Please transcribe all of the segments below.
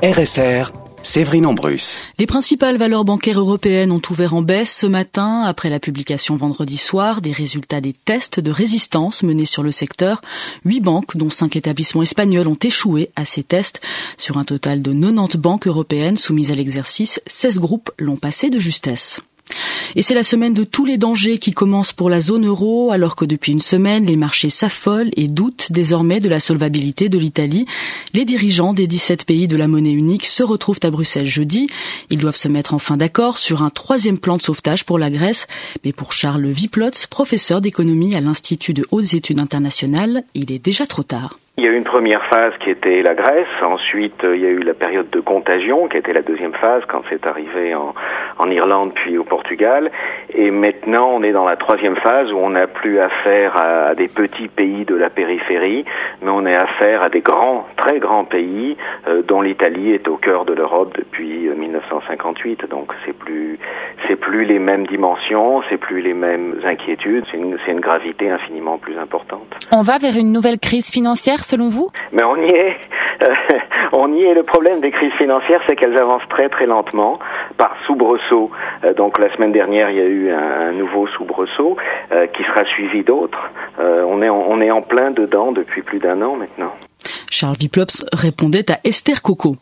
RSR, Séverine Ambrus. Les principales valeurs bancaires européennes ont ouvert en baisse ce matin après la publication vendredi soir des résultats des tests de résistance menés sur le secteur. Huit banques, dont cinq établissements espagnols, ont échoué à ces tests. Sur un total de 90 banques européennes soumises à l'exercice, 16 groupes l'ont passé de justesse. Et c'est la semaine de tous les dangers qui commence pour la zone euro, alors que depuis une semaine, les marchés s'affolent et doutent désormais de la solvabilité de l'Italie. Les dirigeants des 17 pays de la monnaie unique se retrouvent à Bruxelles jeudi. Ils doivent se mettre enfin d'accord sur un troisième plan de sauvetage pour la Grèce. Mais pour Charles Viplotz, professeur d'économie à l'Institut de hautes études internationales, il est déjà trop tard. Il y a eu une première phase qui était la Grèce, ensuite il y a eu la période de contagion qui était la deuxième phase quand c'est arrivé en, en Irlande puis au Portugal. Et maintenant, on est dans la troisième phase où on n'a plus affaire à, des petits pays de la périphérie, mais on est affaire à des grands, très grands pays, euh, dont l'Italie est au cœur de l'Europe depuis 1958. Euh, Donc c'est plus, c'est plus les mêmes dimensions, c'est plus les mêmes inquiétudes. C'est une, c'est une gravité infiniment plus importante. On va vers une nouvelle crise financière, selon vous? Mais on y est. on y est. Le problème des crises financières, c'est qu'elles avancent très très lentement par soubresaut. Euh, donc la semaine dernière, il y a eu un, nouveau soubresaut euh, qui sera suivi d'autres. Euh, on, est on est en plein dedans depuis plus d'un an maintenant. Charles Viplops répondait à Esther Coco.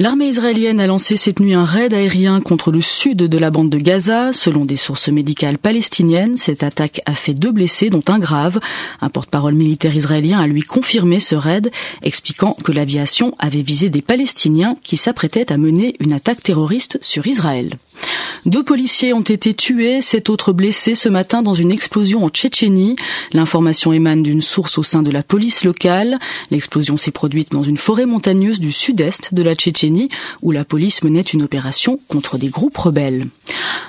L'armée israélienne a lancé cette nuit un raid aérien contre le sud de la bande de Gaza. Selon des sources médicales palestiniennes, cette attaque a fait deux blessés, dont un grave. Un porte-parole militaire israélien a lui confirmé ce raid, expliquant que l'aviation avait visé des Palestiniens qui s'apprêtaient à mener une attaque terroriste sur Israël. Deux policiers ont été tués, sept autres blessés ce matin dans une explosion en Tchétchénie. L'information émane d'une source au sein de la police locale. L'explosion s'est produite dans une forêt montagneuse du sud-est de la Tchétchénie où la police menait une opération contre des groupes rebelles.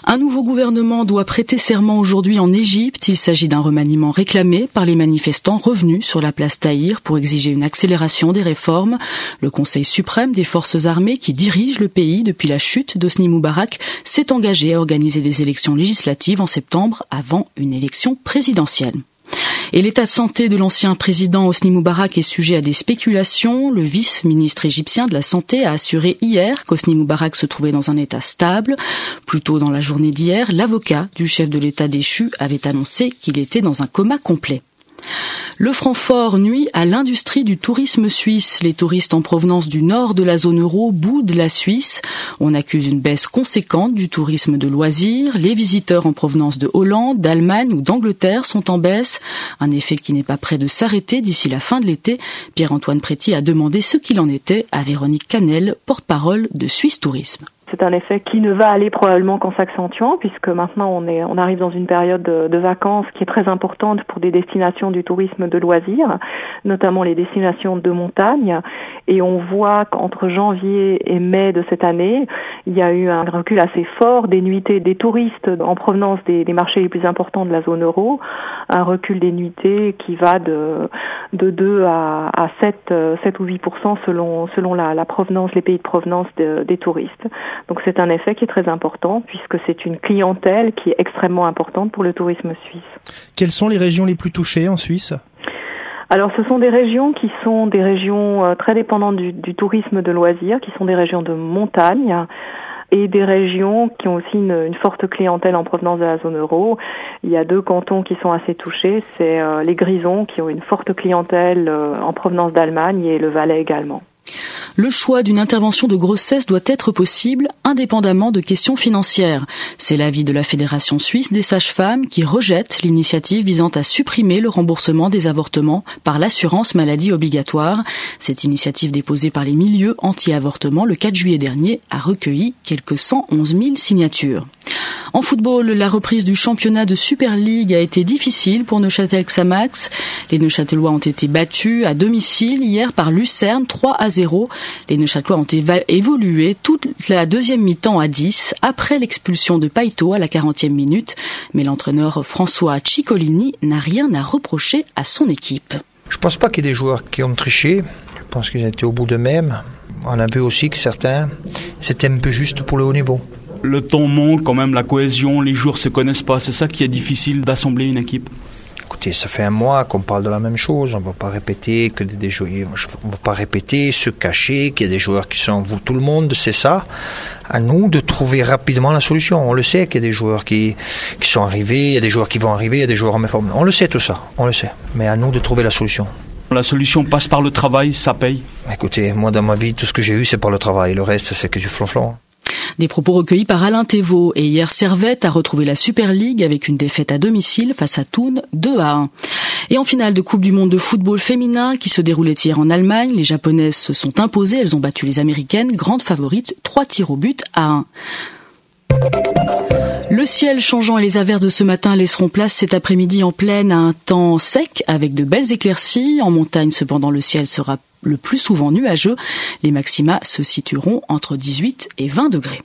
Un nouveau gouvernement doit prêter serment aujourd'hui en Égypte. Il s'agit d'un remaniement réclamé par les manifestants revenus sur la place Tahir pour exiger une accélération des réformes. Le Conseil suprême des forces armées qui dirige le pays depuis la chute d'Osni Moubarak s'est engagé à organiser des élections législatives en septembre avant une élection présidentielle. Et l'état de santé de l'ancien président Hosni Moubarak est sujet à des spéculations. Le vice-ministre égyptien de la Santé a assuré hier qu'Hosni Moubarak se trouvait dans un état stable. Plus tôt dans la journée d'hier, l'avocat du chef de l'état déchu avait annoncé qu'il était dans un coma complet. Le Francfort nuit à l'industrie du tourisme suisse. Les touristes en provenance du nord de la zone euro boudent la Suisse. On accuse une baisse conséquente du tourisme de loisirs. Les visiteurs en provenance de Hollande, d'Allemagne ou d'Angleterre sont en baisse. Un effet qui n'est pas prêt de s'arrêter d'ici la fin de l'été. Pierre-Antoine Préti a demandé ce qu'il en était à Véronique Canel, porte-parole de Suisse Tourisme. C'est un effet qui ne va aller probablement qu'en s'accentuant, puisque maintenant on, est, on arrive dans une période de, vacances qui est très importante pour des destinations du tourisme de loisirs, notamment les destinations de montagne. Et on voit qu'entre janvier et mai de cette année, il y a eu un recul assez fort des nuitées des touristes en provenance des, marchés les plus importants de la zone euro, un recul des nuitées qui va de, de 2 à, à 7, 7 ou 8% selon, selon la, provenance, les pays de provenance de, des touristes. Donc c'est un effet qui est très important puisque c'est une clientèle qui est extrêmement importante pour le tourisme suisse. Quelles sont les régions les plus touchées en Suisse? Alors, ce sont des régions qui sont des régions euh, très dépendantes du, tourisme de loisirs, qui sont des régions de montagne et des régions qui ont aussi une, une, forte clientèle en provenance de la zone euro. Il y a deux cantons qui sont assez touchés, c'est euh, les Grisons qui ont une forte clientèle euh, en provenance d'Allemagne et le Valais également le choix d'une intervention de grossesse doit être possible indépendamment de questions financières. C'est l'avis de la Fédération suisse des sages-femmes qui rejette l'initiative visant à supprimer le remboursement des avortements par l'assurance maladie obligatoire. Cette initiative déposée par les milieux anti-avortement le 4 juillet dernier a recueilli quelques 111 000 signatures. En football, la reprise du championnat de Super League a été difficile pour Neuchâtel Xamax. Les Neuchâtelois ont été battus à domicile hier par Lucerne 3 à 0. Les Neuchâtelois ont évolué toute la deuxième mi-temps à 10 après l'expulsion de Paito à la 40e minute. Mais l'entraîneur François Ciccolini n'a rien à reprocher à son équipe. Je pense pas qu'il y ait des joueurs qui ont triché. Je pense qu'ils étaient au bout d'eux-mêmes. On a vu aussi que certains, c'était un peu juste pour le haut niveau le temps manque quand même, la cohésion, les joueurs se connaissent pas. C'est ça qui est difficile d'assembler une équipe. Écoutez, ça fait un mois qu'on parle de la même chose. On va pas répéter que des joueurs, on va pas répéter, se cacher qu'il y a des joueurs qui sont vous, tout le monde c'est ça. À nous de trouver rapidement la solution. On le sait qu'il y a des joueurs qui, qui sont arrivés, il y a des joueurs qui vont arriver, il y a des joueurs en méforme. On le sait tout ça, on le sait. Mais à nous de trouver la solution. La solution passe par le travail, ça paye. Écoutez, moi dans ma vie, tout ce que j'ai eu, c'est par le travail. Le reste, c'est que du flonflon. Des propos recueillis par Alain Thévaux et hier Servette a retrouvé la Super League avec une défaite à domicile face à Thun 2 à 1. Et en finale de Coupe du Monde de football féminin qui se déroulait hier en Allemagne, les japonaises se sont imposées, elles ont battu les américaines, grandes favorites, 3 tirs au but à 1. Le ciel changeant et les averses de ce matin laisseront place cet après-midi en pleine à un temps sec avec de belles éclaircies. En montagne, cependant, le ciel sera le plus souvent nuageux. Les maxima se situeront entre 18 et 20 degrés.